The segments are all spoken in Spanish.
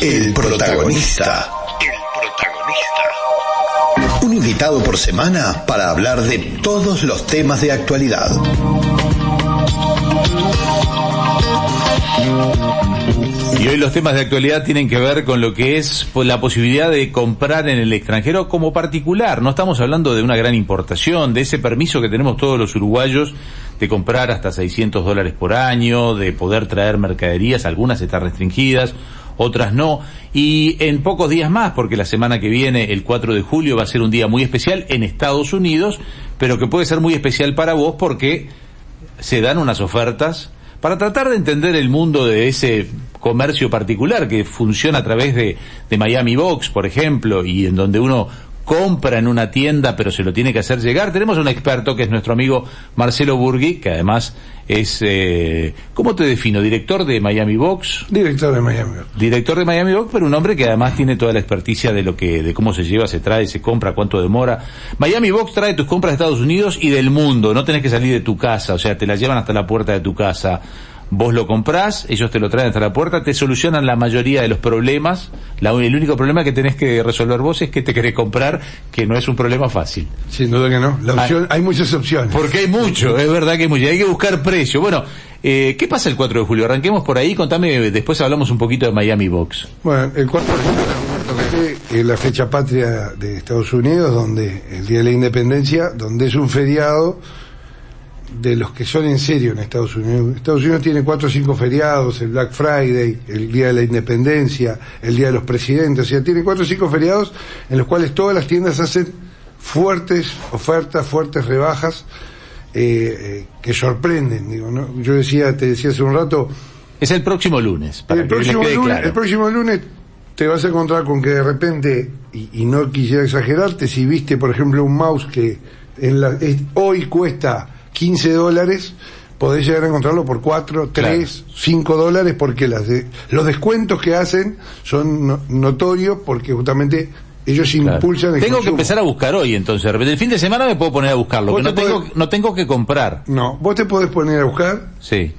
El protagonista. El protagonista. Un invitado por semana para hablar de todos los temas de actualidad. Y hoy los temas de actualidad tienen que ver con lo que es la posibilidad de comprar en el extranjero como particular. No estamos hablando de una gran importación, de ese permiso que tenemos todos los uruguayos de comprar hasta 600 dólares por año, de poder traer mercaderías, algunas están restringidas, otras no. Y en pocos días más, porque la semana que viene, el 4 de julio, va a ser un día muy especial en Estados Unidos, pero que puede ser muy especial para vos porque se dan unas ofertas para tratar de entender el mundo de ese comercio particular que funciona a través de, de Miami Box, por ejemplo, y en donde uno compra en una tienda pero se lo tiene que hacer llegar. Tenemos un experto que es nuestro amigo Marcelo Burgui, que además es, eh, ¿cómo te defino? ¿Director de Miami Box? Director de Miami Box. Director de Miami Box, pero un hombre que además tiene toda la experticia de lo que, de cómo se lleva, se trae, se compra, cuánto demora. Miami Box trae tus compras de Estados Unidos y del mundo, no tenés que salir de tu casa, o sea, te las llevan hasta la puerta de tu casa vos lo comprás, ellos te lo traen hasta la puerta, te solucionan la mayoría de los problemas. La, el único problema que tenés que resolver vos es que te querés comprar, que no es un problema fácil. Sin duda que no. La opción, hay, hay, muchas opciones. Porque hay mucho, es verdad que hay mucho. Hay que buscar precio. Bueno, eh, ¿qué pasa el 4 de julio? Arranquemos por ahí, contame, después hablamos un poquito de Miami Box. Bueno, el 4 de julio es la fecha patria de Estados Unidos, donde el Día de la Independencia, donde es un feriado de los que son en serio en Estados Unidos. Estados Unidos tiene cuatro o cinco feriados, el Black Friday, el Día de la Independencia, el Día de los Presidentes, o sea, tiene cuatro o cinco feriados en los cuales todas las tiendas hacen fuertes ofertas, fuertes rebajas, eh, eh, que sorprenden, digo, ¿no? Yo decía, te decía hace un rato... Es el próximo lunes. Para el, próximo lunes claro. el próximo lunes te vas a encontrar con que de repente, y, y no quisiera exagerarte, si viste, por ejemplo, un mouse que en la, es, hoy cuesta 15 dólares, podés llegar a encontrarlo por 4, 3, claro. 5 dólares porque las de, los descuentos que hacen son no, notorios porque justamente ellos claro. impulsan el Tengo consumo. que empezar a buscar hoy entonces, el fin de semana me puedo poner a buscarlo, que no, podés, tengo, no tengo que comprar. No, vos te podés poner a buscar. Sí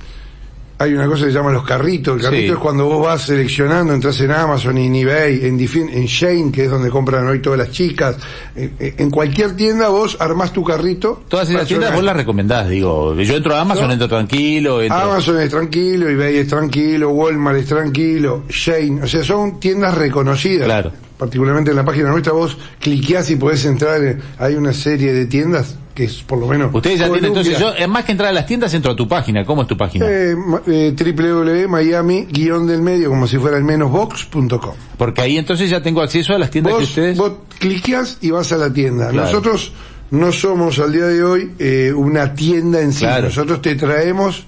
hay una cosa que se llama los carritos. El carrito sí. es cuando vos vas seleccionando, entras en Amazon, en eBay, en, en Shane, que es donde compran hoy todas las chicas. En, en cualquier tienda vos armás tu carrito. Todas esas tiendas vos las recomendás, digo. Yo entro a Amazon, ¿No? entro tranquilo. Entro... Amazon es tranquilo, eBay es tranquilo, Walmart es tranquilo, Shane. O sea, son tiendas reconocidas. Claro. Particularmente en la página nuestra vos cliqueás y podés entrar. En, hay una serie de tiendas que es por lo menos... Ustedes ya tienen, entonces, yo, más que entrar a las tiendas, entro a tu página. ¿Cómo es tu página? Eh, eh, www.miami-del medio, como si fuera el menos box.com. Porque ahí entonces ya tengo acceso a las tiendas vos, que ustedes... Vos cliqueas y vas a la tienda. Claro. Nosotros no somos al día de hoy eh, una tienda en sí. Claro. Nosotros te traemos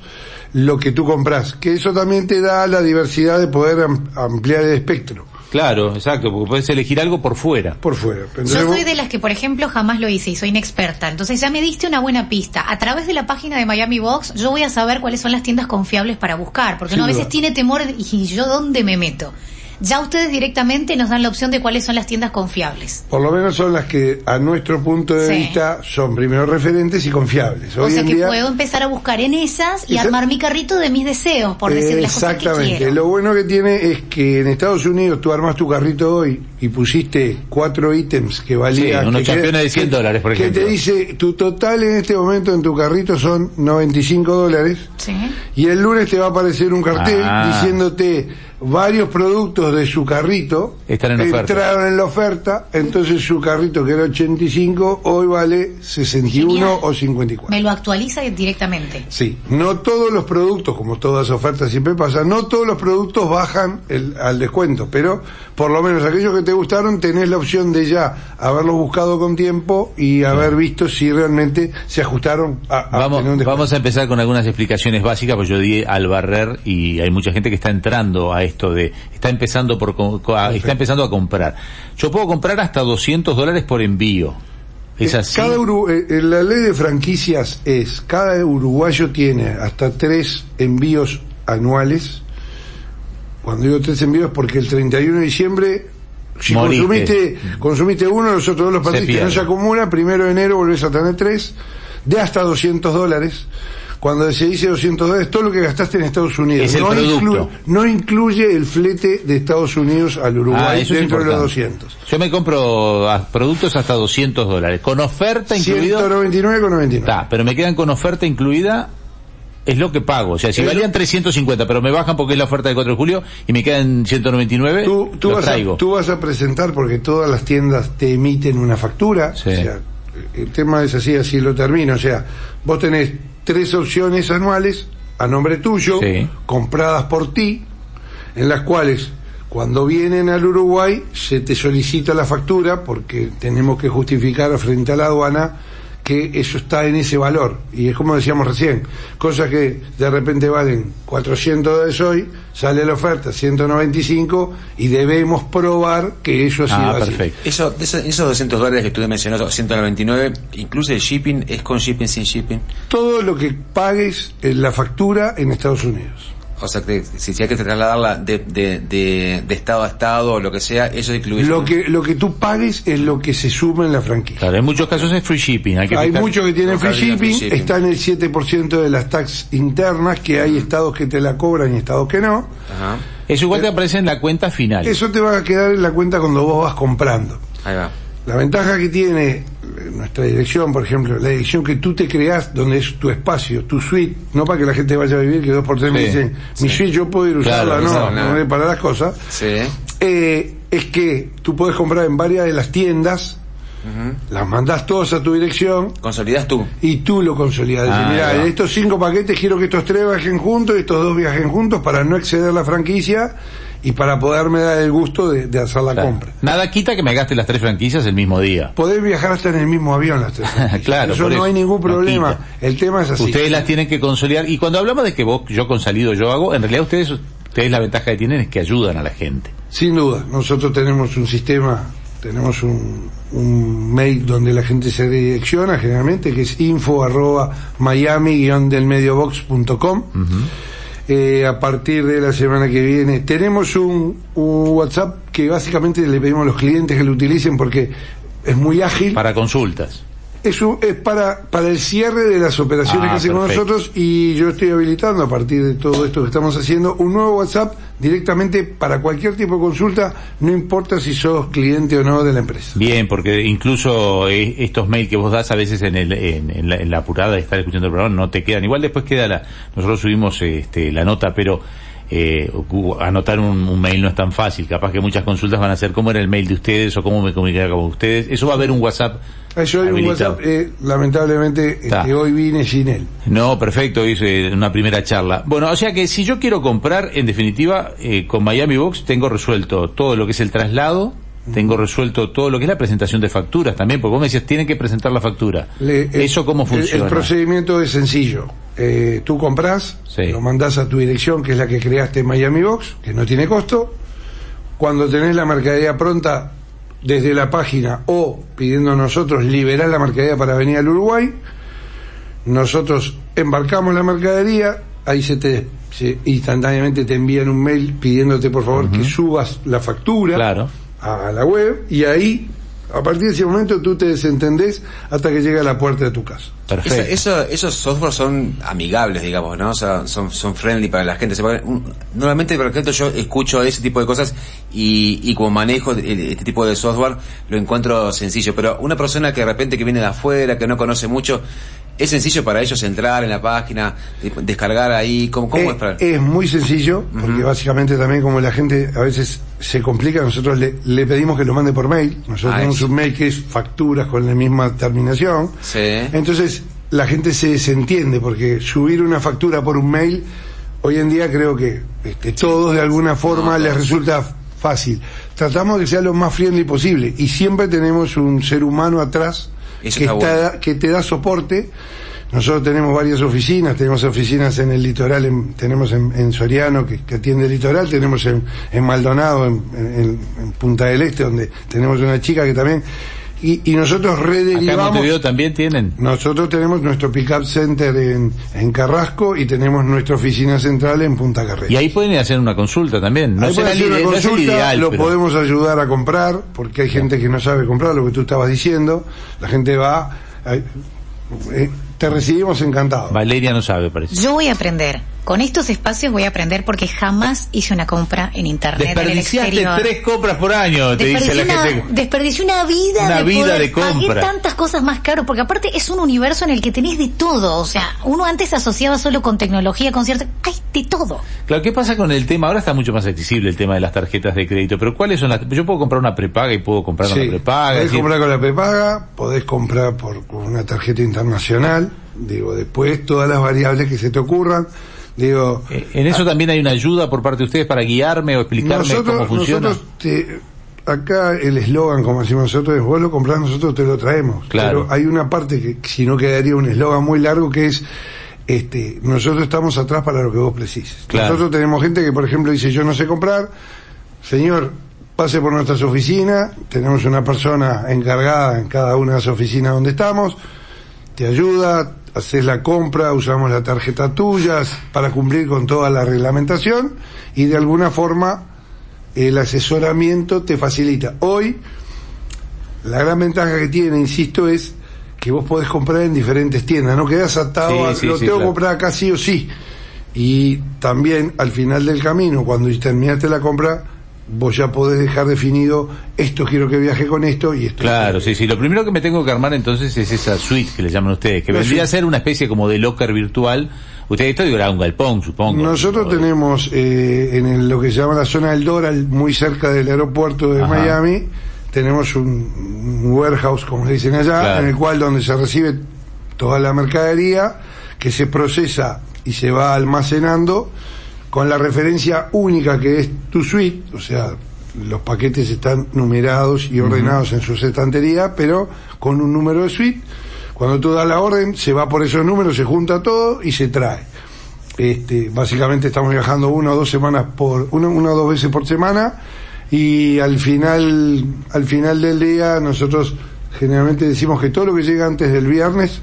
lo que tú compras. Que eso también te da la diversidad de poder ampliar el espectro. Claro, exacto, porque puedes elegir algo por fuera. Por fuera. Yo soy de las que, por ejemplo, jamás lo hice y soy inexperta. Entonces ya me diste una buena pista. A través de la página de Miami Box, yo voy a saber cuáles son las tiendas confiables para buscar. Porque uno a veces tiene temor y yo dónde me meto. Ya ustedes directamente nos dan la opción de cuáles son las tiendas confiables. Por lo menos son las que, a nuestro punto de sí. vista, son primero referentes y confiables. Hoy o sea que día... puedo empezar a buscar en esas y Esa... armar mi carrito de mis deseos, por decir las cosas que quiero. Lo bueno que tiene es que en Estados Unidos tú armas tu carrito hoy y pusiste cuatro ítems que valían... Sí, unos campeones de 100 dólares, por ejemplo. Que te dice, tu total en este momento en tu carrito son 95 dólares. Sí. Y el lunes te va a aparecer un cartel ah. diciéndote varios productos de su carrito Están en entraron en la oferta, entonces su carrito que era 85 hoy vale 61 Genial. o 54. Me lo actualiza directamente. Sí, no todos los productos, como todas ofertas siempre pasa, no todos los productos bajan el, al descuento, pero por lo menos aquellos que te gustaron tenés la opción de ya haberlos buscado con tiempo y haber visto si realmente se ajustaron a, a vamos, vamos a empezar con algunas explicaciones básicas, pues yo di al barrer y hay mucha gente que está entrando a esto de está empezando por está empezando a comprar. Yo puedo comprar hasta 200 dólares por envío. Es así. Cada Uru eh, la ley de franquicias es cada uruguayo tiene hasta tres envíos anuales. Cuando digo tres envíos porque el 31 de diciembre si Moriste. consumiste consumiste uno, los otros dos los partiste, no se acumula, primero de enero volvés a tener tres, de hasta 200 dólares cuando se dice 200 dólares, todo lo que gastaste en Estados Unidos. Es el no, producto. no incluye el flete de Estados Unidos al Ah, Uruguay es dentro de los importante. 200. Yo me compro ah, productos hasta 200 dólares. Con oferta incluida. 199,99. Está, pero me quedan con oferta incluida. Es lo que pago. O sea, si valían 350, pero me bajan porque es la oferta del 4 de julio y me quedan 199, Tú, tú, vas a, tú vas a presentar porque todas las tiendas te emiten una factura. Sí. O sea, el tema es así, así lo termino. O sea, vos tenés tres opciones anuales a nombre tuyo, Sí. compradas por ti, en las cuales cuando vienen al Uruguay se te solicita la factura porque tenemos que justificar frente a la aduana que eso está en ese valor. Y es como decíamos recién, cosas que de repente valen 400 dólares hoy, sale la oferta 195 y debemos probar que eso ha sido Ah, así. perfecto. Eso, de esos, esos 200 dólares que tú mencionaste, 199, incluye el shipping, es con shipping, sin shipping. Todo lo que pagues en la factura en Estados Unidos. O sea, que si, si hay que trasladarla de, de, de, de estado a estado o lo que sea, eso incluye. Lo que, lo que tú pagues es lo que se suma en la franquicia. Claro, en muchos casos es free shipping. Hay, que Hay muchos que tienen free shipping, está en el 7% de las tax internas, que hay estados que te la cobran y estados que no. Ajá, Eso igual te aparece en la cuenta final. Eso te va a quedar en la cuenta cuando vos vas comprando. ahí va. La ventaja que tiene eh, nuestra dirección, por ejemplo, la dirección que tú te creas, donde es tu espacio, tu suite, no para que la gente vaya a vivir, que dos por tres me Sí, dicen, mi suite yo puedo ir Claro, usarla, no, no, no. para las cosas. Sí. Eh, es que tú puedes comprar en varias de las tiendas, las mandás todas a tu dirección, Consolidas tú. y tú lo consolidas. Ah, mira, de estos cinco paquetes quiero que estos tres viajen juntos y estos dos viajen juntos para no exceder la franquicia y para poderme dar el gusto de, de hacer la Claro. compra. Nada quita que me gaste las tres franquicias el mismo día. Podés viajar hasta en el mismo avión las tres. franquicias. Claro, eso no eso. hay ningún problema. el tema es así. Ustedes las tienen que consolidar. Y cuando hablamos de que vos, yo consolido, yo hago, en realidad ustedes, ustedes la ventaja que tienen es que ayudan a la gente. Sin duda, nosotros tenemos un sistema, tenemos un, un mail donde la gente se direcciona generalmente, que es info arroba miami-delmediobox.com. Eh, a partir de la semana que viene tenemos un, un WhatsApp que básicamente le pedimos a los clientes que lo utilicen porque es muy ágil. Para consultas. Es, un- es para, para el cierre de las operaciones Ah, que hacen con nosotros y yo estoy habilitando a partir de todo esto que estamos haciendo un nuevo WhatsApp directamente para cualquier tipo de consulta, no importa si sos cliente o no de la empresa. Bien, porque incluso eh, estos mails que vos das a veces en, el, en, en la, en la apurada de estar escuchando el programa no te quedan. Igual después queda la, nosotros subimos este, la nota, pero eh, anotar un, un mail no es tan fácil. Capaz que muchas consultas van a ser cómo era el mail de ustedes o cómo me comunicaba con ustedes. Eso va a haber un WhatsApp. Ah, Yo hay un. WhatsApp, eh, lamentablemente este, hoy vine sin él. No, perfecto, hice una primera charla. Bueno, o sea que si yo quiero comprar, en definitiva, eh, con Miami Box tengo resuelto todo lo que es el traslado, tengo resuelto todo lo que es la presentación de facturas también, porque vos me decías, tienen que presentar la factura. Le- el- ¿Eso cómo el- funciona? El, procedimiento es sencillo. Eh, tú compras, Sí. lo mandás a tu dirección, que es la que creaste en Miami Box, que no tiene costo. Cuando tenés la mercadería pronta desde la página o pidiendo a nosotros liberar la mercadería para venir al Uruguay, nosotros embarcamos la mercadería, ahí se te se- instantáneamente te envían un mail pidiéndote por favor que subas la factura Claro. a la web y ahí a partir de ese momento tú te desentendés hasta que llega a la puerta de tu casa. Perfecto. Eso, eso- esos software son amigables, digamos, ¿no? O sea, son, son friendly para la gente. Se puede- un- Normalmente, por ejemplo, yo escucho ese tipo de cosas y, y como manejo este tipo de software, lo encuentro sencillo. Pero una persona que de repente que viene de afuera, que no conoce mucho, ¿es sencillo para ellos entrar en la página, de- descargar ahí? ¿Cómo, cómo Eh, es para...? es muy sencillo, porque básicamente también como la gente a veces se complica, nosotros le, le pedimos que lo mande por mail. Nosotros Ah, tenemos un mail que es facturas con la misma terminación. Sí. Entonces la gente se desentiende porque subir una factura por un mail, hoy en día creo que este, todos de alguna forma No, les resulta fácil. Tratamos de que sea lo más friendly posible y siempre tenemos un ser humano atrás Eso que, está está- que te da soporte. Nosotros tenemos varias oficinas, tenemos oficinas en el litoral, en- tenemos en, en Soriano que, que atiende el litoral, tenemos en, en Maldonado, en Punta del Este, donde tenemos una chica que también... Y, y nosotros Acá en rederivamos... Montevideo también tienen. Nosotros tenemos nuestro pick-up center en, en Carrasco y tenemos nuestra oficina central en Punta Carrera. Y ahí pueden hacer una consulta también. No Ahí será puede el hacer una no consulta, ideal, lo pero- podemos ayudar a comprar, porque hay gente que no sabe comprar lo que tú estabas diciendo. La gente va, hay- eh, te recibimos encantado. Valeria no sabe, parece. Yo voy a aprender. Con estos espacios voy a aprender porque jamás hice una compra en internet en el Desperdiciaste exterior. tres compras por año, te dice la una, gente. desperdicié una vida Una de vida poder- de compra. Tantas cosas más caro porque aparte es un universo en el que tenés de todo. O sea, uno antes se asociaba solo con tecnología, con cierto... Hay de todo. Claro, ¿qué pasa con el tema? Ahora está mucho más accesible el tema de las tarjetas de crédito, pero ¿cuáles son las? Yo puedo comprar una prepaga y puedo comprar Sí, una prepaga. podés decir, comprar con la prepaga, podés comprar por con una tarjeta internacional, digo, después todas las variables que se te ocurran, digo, eh, en eso también hay una ayuda por parte de ustedes para guiarme o explicarme cómo funciona. nosotros te- acá el eslogan, como decimos nosotros, es vos lo comprás, nosotros te lo traemos. Claro. Pero hay una parte que si no quedaría un eslogan muy largo que es este, nosotros estamos atrás para lo que vos precises. Claro. Nosotros tenemos gente que, por ejemplo, dice yo no sé comprar, señor, pase por nuestras oficinas, tenemos una persona encargada en cada una de las oficinas donde estamos, te ayuda, haces la compra, usamos la tarjeta tuya para cumplir con toda la reglamentación y de alguna forma el asesoramiento te facilita. Hoy, la gran ventaja que tiene, insisto, es que vos podés comprar en diferentes tiendas, no quedás atado Sí, a sí, lo sí, tengo que comprar acá sí o sí. Y también al final del camino, cuando terminaste la compra, vos ya podés dejar definido esto quiero que viaje con esto y esto. Claro, sí, sí. Lo primero que me tengo que armar entonces es esa suite que le llaman ustedes, que La vendría a ser una especie como de locker virtual. Ustedes esto dirá un galpón, supongo. Nosotros tenemos eh, en el- lo que se llama la zona del Doral, muy cerca del aeropuerto de Ajá. Miami, tenemos un, un warehouse, como le dicen allá, Claro. en el cual donde se recibe toda la mercadería, que se procesa y se va almacenando con la referencia única que es tu suite, o sea, los paquetes están numerados y ordenados en su estantería, pero con un número de suite. Cuando tú das la orden, se va por esos números, se junta todo y se trae. Este, básicamente estamos viajando una o dos semanas por, una, una o dos veces por semana y al final, al final del día nosotros generalmente decimos que todo lo que llega antes del viernes,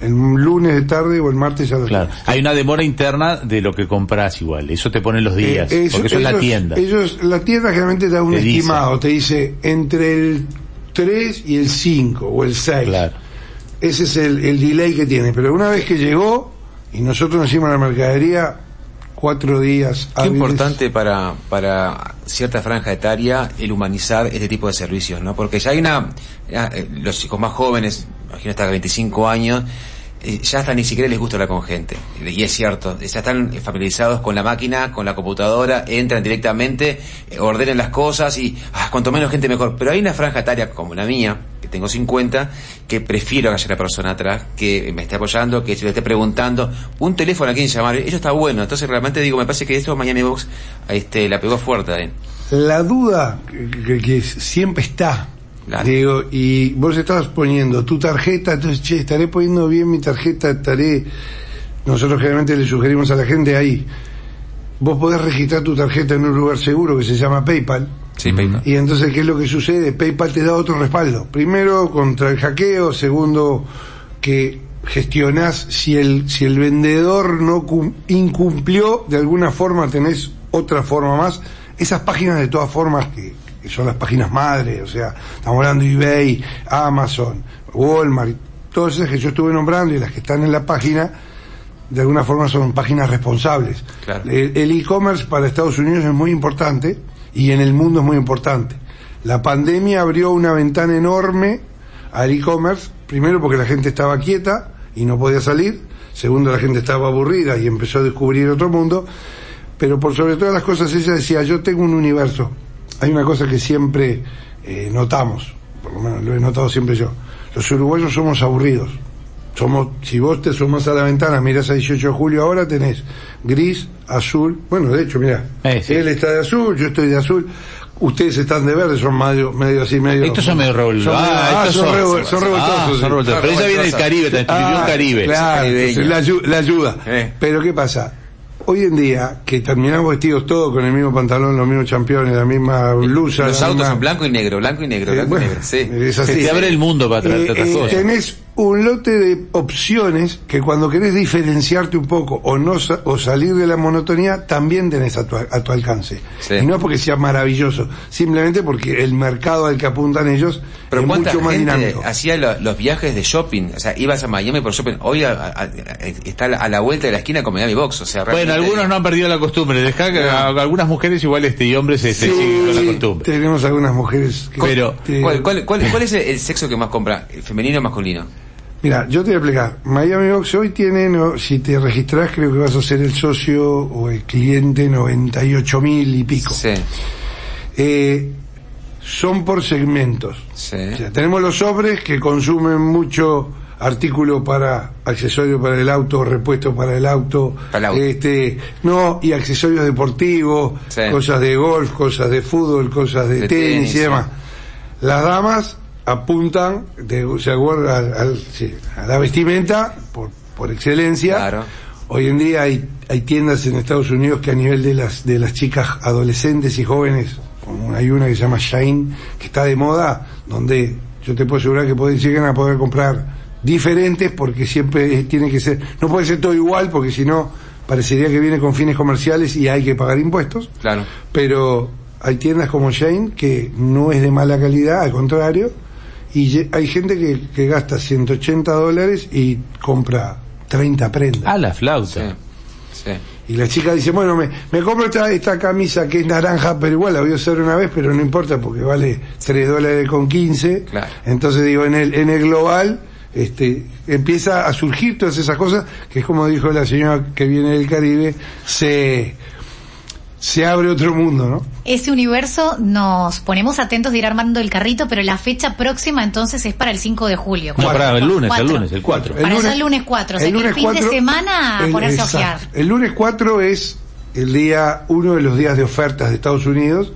el lunes de tarde o el martes a las Claro. 10. Hay una demora interna de lo que compras igual. Eso te pone los días. Eh, porque eso es la ellos- tienda. Ellos, la tienda generalmente te da un Te dice. estimado, te dice entre el 3 y el 5 o el 6. Claro. Ese es el, el delay que tiene. Pero una vez que llegó y nosotros nos hicimos la mercadería, cuatro días. Qué hábiles. importante para, para cierta franja etaria el humanizar este tipo de servicios, ¿no? Porque ya hay una, ya, eh, los chicos más jóvenes, imagino hasta 25 años, eh, ya hasta ni siquiera les gusta hablar con gente. Y es cierto, ya están familiarizados con la máquina, con la computadora, entran directamente, eh, ordenen las cosas y ah, cuanto menos gente mejor. Pero hay una franja etaria como la mía, que tengo 50, que prefiero que haya una persona atrás, que me esté apoyando, que se le esté preguntando, un teléfono a quien llamar, eso está bueno. Entonces realmente digo, me parece que esto Miami Box este, la pegó fuerte. ¿eh? La duda que siempre está. Claro. Digo, y vos estabas poniendo tu tarjeta, entonces, che, estaré poniendo bien mi tarjeta, estaré... Nosotros generalmente le sugerimos a la gente ahí, vos podés registrar tu tarjeta en un lugar seguro que se llama PayPal, Sí, PayPal. y entonces, ¿qué es lo que sucede? PayPal te da otro respaldo. Primero, contra el hackeo. Segundo, que gestionás si el, si el vendedor no cum- incumplió, de alguna forma tenés otra forma más. Esas páginas, de todas formas, que, que son las páginas madres, o sea, estamos hablando de eBay, Amazon, Walmart, todas esas que yo estuve nombrando y las que están en la página, de alguna forma son páginas responsables. Claro. El el e-commerce para Estados Unidos es muy importante y en el mundo es muy importante. La pandemia abrió una ventana enorme al e-commerce, primero porque la gente estaba quieta y no podía salir, segundo la gente estaba aburrida y empezó a descubrir otro mundo, pero por sobre todas las cosas ella decía, yo tengo un universo. Hay una cosa que siempre eh, notamos, por lo menos lo he notado siempre yo, los uruguayos somos aburridos. Somos, si vos te asomás a la ventana, mirás a 18 de julio ahora, tenés gris, azul, bueno, de hecho, mirá, Eh, sí. él está de azul, yo estoy de azul, ustedes están de verde, son medio, medio así, medio... Estos son medio revol- son, medio- ah, ah, estos son, son- revol- son revoltosos. Ah, sí. son revoltosos. Pero ella viene del Caribe, también Ah, Caribe. Claro, Caribeño. entonces la, la ayuda. Eh. Pero ¿qué pasa? Hoy en día, que terminamos vestidos todos con el mismo pantalón, los mismos campeones, la misma blusa... Los autos misma- son blanco y negro, blanco y negro, Eh, blanco bueno, y negro. Sí. es así. Se te abre el mundo para Eh, otras eh, cosas. tenés un lote de opciones que cuando querés diferenciarte un poco o no sa- o salir de la monotonía también tenés a tu, a tu alcance. Sí. Y no es porque sea maravilloso, simplemente porque el mercado al que apuntan ellos Pero es cuánta mucho más gente dinámico. hacía lo- los viajes de shopping, o sea, ibas a Miami por shopping, hoy a- a- a- está a la vuelta de la esquina con Miami Box, o sea, Bueno, algunos no han perdido la costumbre. Dejá que a- algunas mujeres igual este y hombres este, Sí, siguen con la costumbre. tenemos algunas mujeres que... Pero, ¿Cuál, cuál, cuál, cuál es el, el sexo que más compra? ¿El ¿Femenino o masculino? Mira, yo te voy a explicar. Miami Box hoy tiene, no, si te registrás, creo que vas a ser el socio o el cliente 98 mil y pico. Sí, Eh, son por segmentos. sí. O sea, tenemos los hombres que consumen mucho artículo para accesorios para el auto, repuesto para el auto, Para el auto. este, no, y accesorios deportivos, Sí. cosas de golf, cosas de fútbol, cosas de, De tenis, tenis, y demás. Las damas apuntan de, se acuerda, al- al- sí, a la vestimenta por, por excelencia. Claro. Hoy en día hay, hay tiendas en Estados Unidos que a nivel de las, de las chicas adolescentes y jóvenes, como hay una que se llama Shine, que está de moda, donde yo te puedo asegurar que pueden, llegan a poder comprar diferentes porque siempre tiene que ser, no puede ser todo igual porque si no parecería que viene con fines comerciales y hay que pagar impuestos Claro. pero hay tiendas como Shane que no es de mala calidad, al contrario, y hay gente que, que gasta 180 dólares y compra 30 prendas. Ah, la Sí, flauta. sí. Y la chica dice, bueno, me, me compro esta, esta camisa que es naranja, pero igual la voy a usar una vez, pero no importa porque vale 3 dólares con 15. Claro. Entonces digo, en el, en el global, este, empieza a surgir todas esas cosas, que es como dijo la señora que viene del Caribe, se, se abre otro mundo, ¿no? Ese universo nos ponemos atentos de ir armando el carrito, pero la fecha próxima entonces es para el 5 de julio. No, para el lunes, el lunes, el 4. Para el lunes 4, o sea el que el fin de 4 semana a el- ponerse a ojear. El lunes 4 es el día, uno de los días de ofertas de Estados Unidos.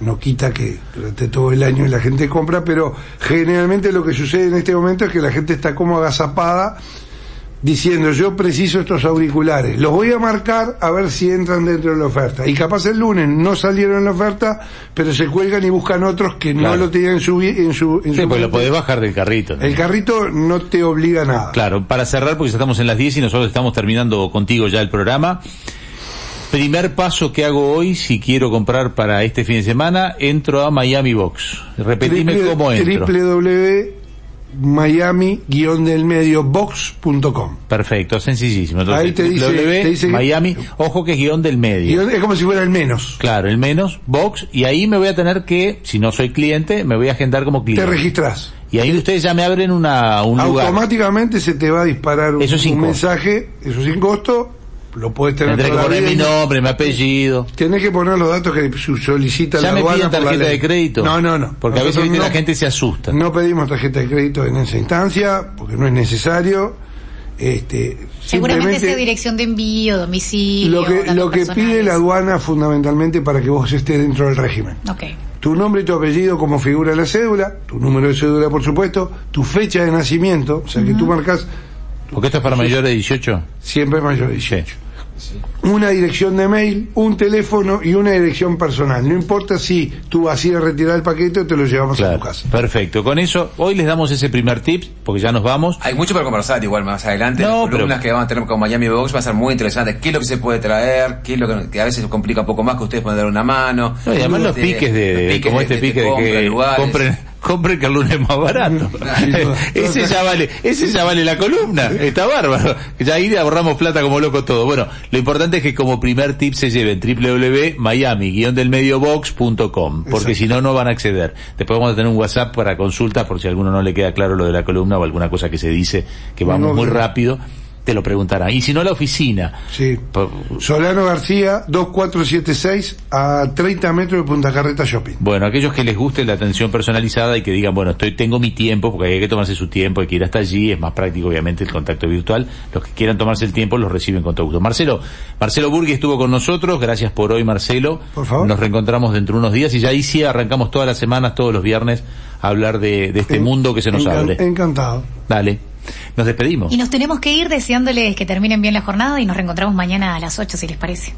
No quita que durante todo el año la gente compra, pero generalmente lo que sucede en este momento es que la gente está como agazapada diciendo yo preciso estos auriculares, los voy a marcar a ver si entran dentro de la oferta. Y capaz el lunes no salieron en la oferta, pero se cuelgan y buscan otros que no lo tenían en su... En su, en Sí, su pues lo podés bajar del carrito. ¿no? El carrito no te obliga a nada. Claro, para cerrar, porque ya estamos en las 10 y nosotros estamos terminando contigo ya el programa. Primer paso que hago hoy, si quiero comprar para este fin de semana, entro a Miami Box. Repetime Triple- cómo entro. www.miami-box.com Perfecto, sencillísimo. Entonces, Ahí te dice- www, te dice que- Miami, ojo que es guion del medio. Guión- Es como si fuera el menos. Claro, el menos, box, y ahí me voy a tener que, si no soy cliente, me voy a agendar como Te cliente. registras. Y ahí ustedes ya me abren una, un lugar. Automáticamente se te va a disparar un, Eso un mensaje, eso sin costo, lo puedes tener Tendré que poner mi nombre, mi apellido. Tenés que poner los datos que solicita Ya la me aduana piden por la tarjeta de crédito. No, no, no. Porque a veces la gente se asusta. No pedimos tarjeta de crédito en esa instancia, porque no es necesario. Este, Seguramente sea dirección de envío, domicilio. lo que, lo que personales. pide la aduana fundamentalmente para que vos estés dentro del régimen. Tu nombre y tu apellido como figura en la cédula, tu número de cédula por supuesto, tu fecha de nacimiento, o sea que tú marcas Porque esto es para mayores de 18. siempre mayor de 18. Una dirección de mail, un teléfono y una dirección personal. No importa si tú vas a ir a retirar el paquete o te lo llevamos a tu casa. Perfecto. Con eso, hoy les damos ese primer tip, porque ya nos vamos. Hay mucho para conversar igual más adelante. No, Las columnas pero- que vamos a tener con Miami Box va a ser muy interesante. ¿Qué es lo que se puede traer? ¿Qué es lo que, que a veces complica un poco más que ustedes pueden dar una mano? No, y además los De- piques de, de- como de- este de- pique de, compra, que compren, compren que el lunes es más barato. ese ya vale, ese ya vale la columna. Está bárbaro. Ya ahí ahorramos plata como loco todo. Bueno, lo importante es que como primer tip se lleven www.miami-delmediobox.com porque si no, no van a acceder. Después vamos a tener un WhatsApp para consultas por si a alguno no le queda claro lo de la columna o alguna cosa que se dice que vamos No, muy rápido, te lo preguntarán. Y si no, la oficina. Sí. Po- Solano García, 2476, a 30 metros de Punta Carreta Shopping. Bueno, aquellos que les guste la atención personalizada y que digan, bueno, estoy, tengo mi tiempo, porque hay que tomarse su tiempo, hay que ir hasta allí, es más práctico obviamente el contacto virtual. Los que quieran tomarse el tiempo los reciben con todo gusto. Marcelo, Marcelo Burgui estuvo con nosotros, gracias por hoy Marcelo. Por favor. Nos reencontramos dentro de unos días y ya ahí sí arrancamos todas las semanas, todos los viernes, a hablar de, de este En- mundo que se nos abre. Encantado. Dale. Nos despedimos. Y nos tenemos que ir deseándoles que terminen bien la jornada y nos reencontramos mañana a las 8, si les parece.